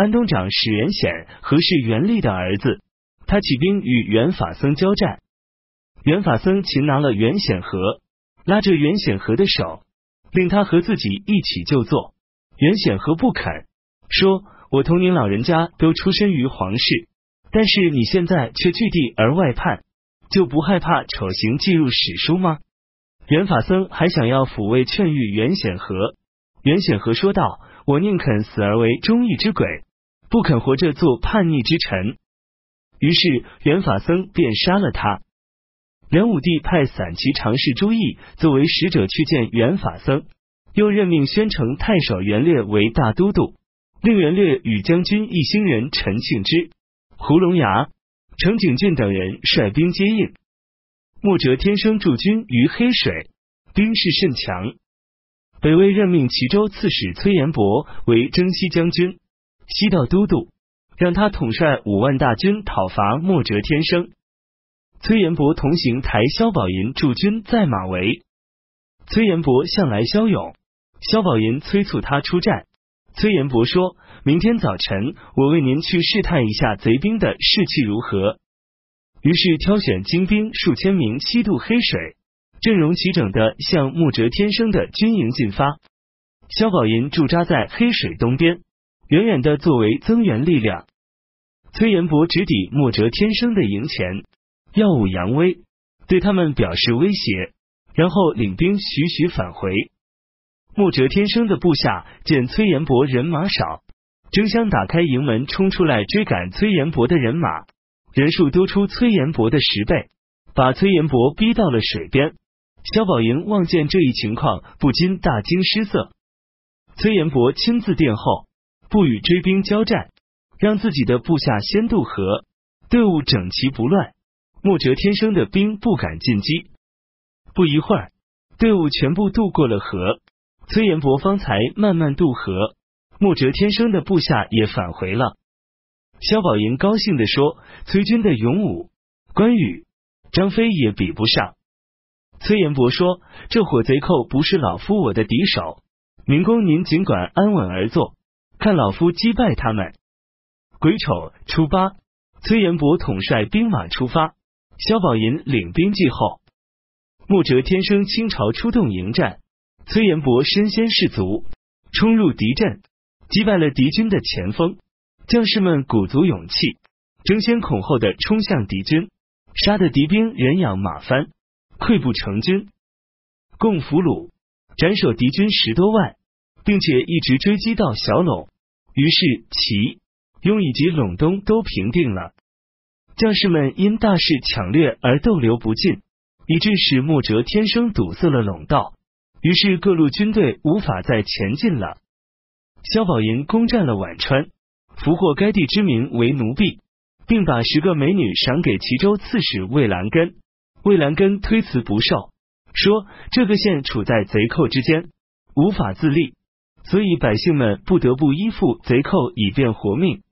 安东长史元显和是元历的儿子，他起兵与元法僧交战。元法僧擒拿了元显和，拉着元显和的手，令他和自己一起就坐。元显和不肯，说：“我同您老人家都出身于皇室，但是你现在却据地而外叛，就不害怕丑行记入史书吗？”元法僧还想要抚慰劝谕元显和，元显和说道：“我宁肯死而为忠义之鬼，不肯活着做叛逆之臣。”于是元法僧便杀了他。梁武帝派散骑常侍朱毅作为使者去见元法僧，又任命宣城太守元烈为大都督，令元烈与将军一行人陈庆之、胡龙牙、程景俊等人率兵接应。穆哲天生驻军于黑水，兵势甚强。北魏任命齐州刺史崔延伯为征西将军、西道都督，让他统帅五万大军讨伐莫折天生。崔延伯同行台萧宝银驻军在马围，崔延伯向来骁勇，萧宝银催促他出战。崔延伯说：“明天早晨，我为您去试探一下贼兵的士气如何。”于是挑选精兵数千名，西渡黑水，阵容齐整的向木哲天生的军营进发。萧宝银驻扎在黑水东边，远远的作为增援力量。崔延伯直抵莫哲天生的营前。耀武扬威，对他们表示威胁，然后领兵徐徐返回。莫哲天生的部下见崔延伯人马少，争相打开营门冲出来追赶崔延伯的人马，人数多出崔延伯的十倍，把崔延伯逼到了水边。萧宝莹望见这一情况，不禁大惊失色。崔延伯亲自殿后，不与追兵交战，让自己的部下先渡河，队伍整齐不乱。穆哲天生的兵不敢进击，不一会儿，队伍全部渡过了河。崔延伯方才慢慢渡河，穆哲天生的部下也返回了。萧宝莹高兴的说：“崔军的勇武，关羽、张飞也比不上。”崔延伯说：“这伙贼寇不是老夫我的敌手，明公您尽管安稳而坐，看老夫击败他们。”癸丑初八，崔延伯统帅兵马出发。萧宝寅领兵继后，穆哲天生倾巢出动迎战。崔延伯身先士卒，冲入敌阵，击败了敌军的前锋。将士们鼓足勇气，争先恐后的冲向敌军，杀得敌兵人仰马翻，溃不成军。共俘虏斩首敌军十多万，并且一直追击到小陇，于是齐、雍以及陇东都平定了。将士们因大势抢掠而逗留不进，以致使穆哲天生堵塞了陇道，于是各路军队无法再前进了。萧宝寅攻占了宛川，俘获该地之民为奴婢，并把十个美女赏给齐州刺史魏兰根。魏兰根推辞不受，说这个县处在贼寇之间，无法自立，所以百姓们不得不依附贼寇以便活命。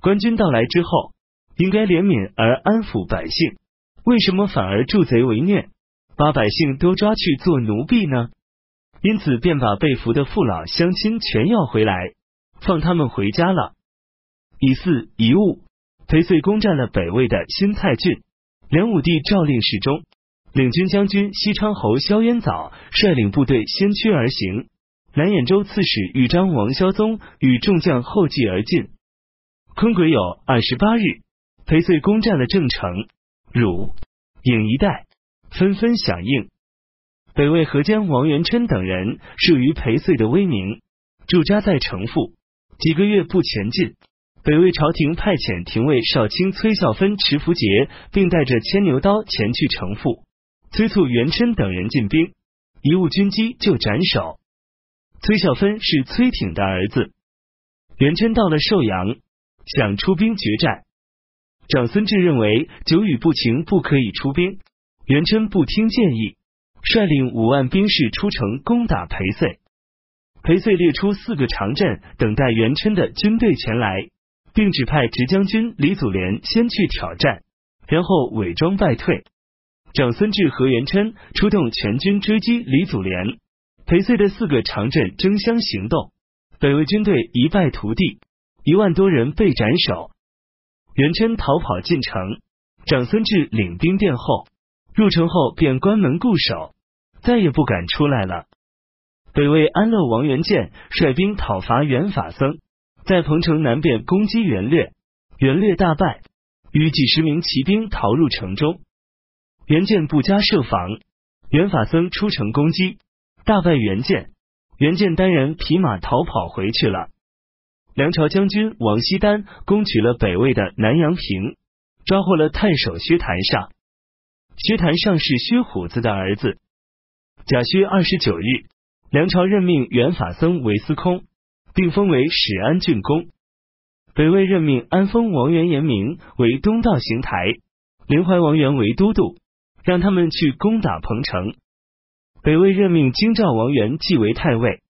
官军到来之后。应该怜悯而安抚百姓，为什么反而助贼为虐，把百姓都抓去做奴婢呢？因此便把被俘的父老乡亲全要回来，放他们回家了。以四一物，裴遂攻占了北魏的新蔡郡。梁武帝诏令侍中、领军将军西昌侯萧渊藻率领部队先驱而行，南兖州刺史豫章王萧宗与众将后继而进。坤癸酉二十八日。裴遂攻占了郑城、汝、颍一带，纷纷响应。北魏河江王元琛等人慑于裴遂的威名，驻扎在城父，几个月不前进。北魏朝廷派遣廷尉少卿崔孝芬持符节，并带着牵牛刀前去城父，催促元琛等人进兵，一误军机就斩首。崔孝芬是崔挺的儿子。元琛到了寿阳，想出兵决战。长孙志认为久雨不晴，不可以出兵。元琛不听建议，率领五万兵士出城攻打裴遂。裴遂列出四个长阵，等待元琛的军队前来，并指派直将军李祖廉先去挑战，然后伪装败退。长孙志和元琛出动全军追击李祖廉。裴遂的四个长镇争相行动，北魏军队一败涂地，一万多人被斩首。元琛逃跑进城，长孙志领兵殿后，入城后便关门固守，再也不敢出来了。北魏安乐王元建率兵讨伐元法僧，在彭城南边攻击元略，元略大败，与几十名骑兵逃入城中。元建不加设防，元法僧出城攻击，大败元建。元建单人匹马逃跑回去了。梁朝将军王锡丹攻取了北魏的南阳平，抓获了太守薛谭上。薛谭上是薛虎子的儿子。甲戌二十九日，梁朝任命元法僧为司空，并封为始安郡公。北魏任命安丰王元延明为东道行台，临淮王元为都督，让他们去攻打彭城。北魏任命京兆王元继为太尉。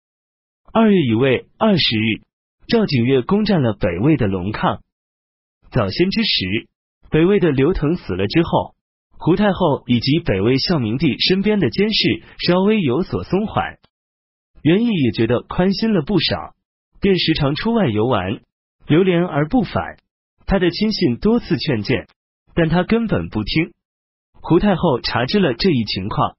二月乙未二十日。赵景岳攻占了北魏的龙亢。早先之时，北魏的刘腾死了之后，胡太后以及北魏孝明帝身边的监视稍微有所松缓，袁毅也觉得宽心了不少，便时常出外游玩，流连而不返。他的亲信多次劝谏，但他根本不听。胡太后查知了这一情况，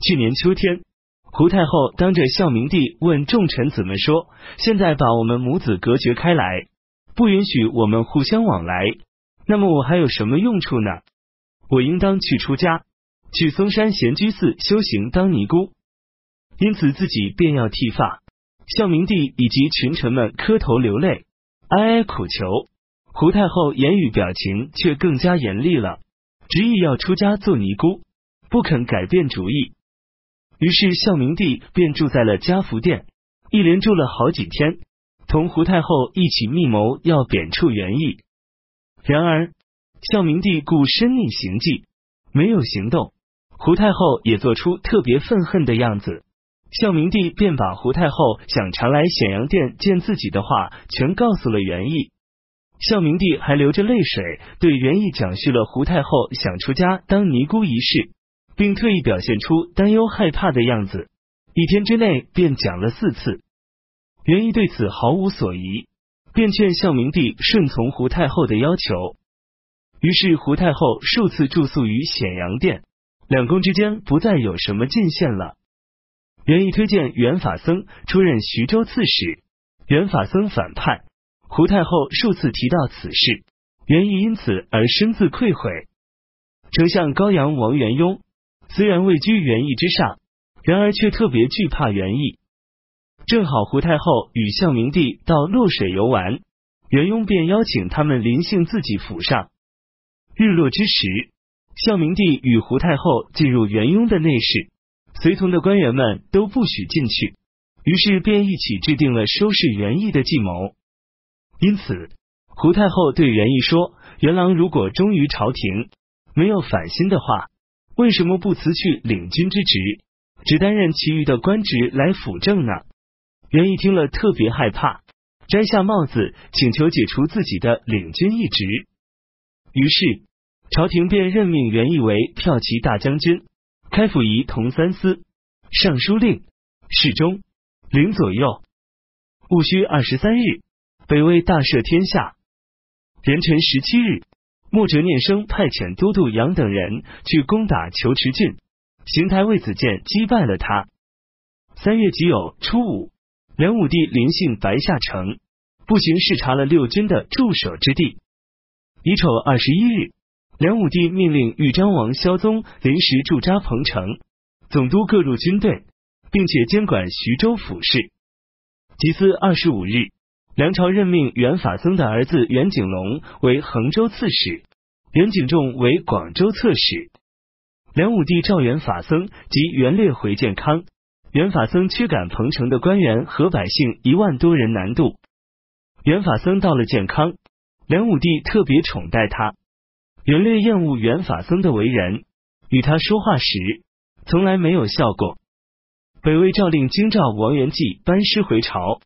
去年秋天。胡太后当着孝明帝问众臣子们说：“现在把我们母子隔绝开来，不允许我们互相往来，那么我还有什么用处呢？我应当去出家，去嵩山闲居寺修行当尼姑。因此自己便要剃发。”孝明帝以及群臣们磕头流泪，哀哀苦求。胡太后言语表情却更加严厉了，执意要出家做尼姑，不肯改变主意。于是孝明帝便住在了嘉福殿，一连住了好几天，同胡太后一起密谋要贬黜元义。然而孝明帝故深逆行迹，没有行动。胡太后也做出特别愤恨的样子。孝明帝便把胡太后想常来显阳殿见自己的话全告诉了元义。孝明帝还流着泪水对元义讲述了胡太后想出家当尼姑一事。并特意表现出担忧害怕的样子，一天之内便讲了四次。元义对此毫无所疑，便劝孝明帝顺从胡太后的要求。于是胡太后数次住宿于显阳殿，两宫之间不再有什么进献了。元义推荐元法僧出任徐州刺史，元法僧反叛，胡太后数次提到此事，元义因此而深自愧悔。丞相高阳王元雍。虽然位居元义之上，然而却特别惧怕元义。正好胡太后与孝明帝到洛水游玩，元雍便邀请他们临幸自己府上。日落之时，孝明帝与胡太后进入元雍的内室，随同的官员们都不许进去，于是便一起制定了收拾元义的计谋。因此，胡太后对元义说：“元郎如果忠于朝廷，没有反心的话。”为什么不辞去领军之职，只担任其余的官职来辅政呢？元义听了特别害怕，摘下帽子请求解除自己的领军一职。于是朝廷便任命元义为骠骑大将军、开府仪同三司、尚书令、侍中、领左右。戊戌二十三日，北魏大赦天下。壬辰十七日。穆哲念生派遣都督杨等人去攻打求池郡，邢台魏子建击败了他。三月己酉初五，梁武帝临幸白下城，步行视察了六军的驻守之地。乙丑二十一日，梁武帝命令豫章王萧宗临时驻扎彭城，总督各路军队，并且监管徐州府事。己巳二十五日。梁朝任命元法僧的儿子元景龙为衡州刺史，元景仲为广州刺史。梁武帝召元法僧及元烈回建康，元法僧驱赶彭城的官员和百姓一万多人南渡。元法僧到了建康，梁武帝特别宠待他。元烈厌恶元法僧的为人，与他说话时从来没有笑过。北魏诏令京兆王元济班师回朝。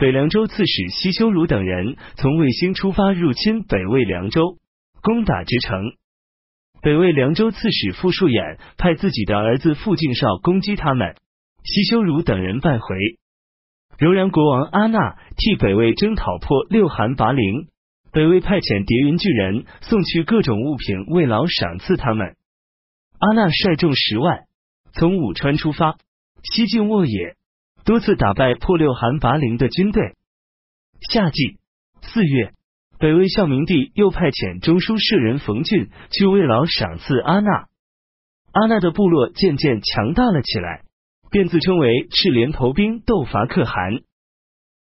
北凉州刺史西修儒等人从卫星出发入侵北魏凉州，攻打之城。北魏凉州刺史傅树衍派自己的儿子傅敬绍攻击他们，西修儒等人败回。柔然国王阿那替北魏征讨破六韩拔陵，北魏派遣叠云巨人送去各种物品慰劳赏赐他们。阿那率众十万从武川出发，西进沃野，多次打败破六韩拔陵的军队。夏季四月，北魏孝明帝又派遣中书舍人冯俊去慰劳赏赐阿那。阿那的部落渐渐强大了起来。便自称为赤连头兵斗伐可汗。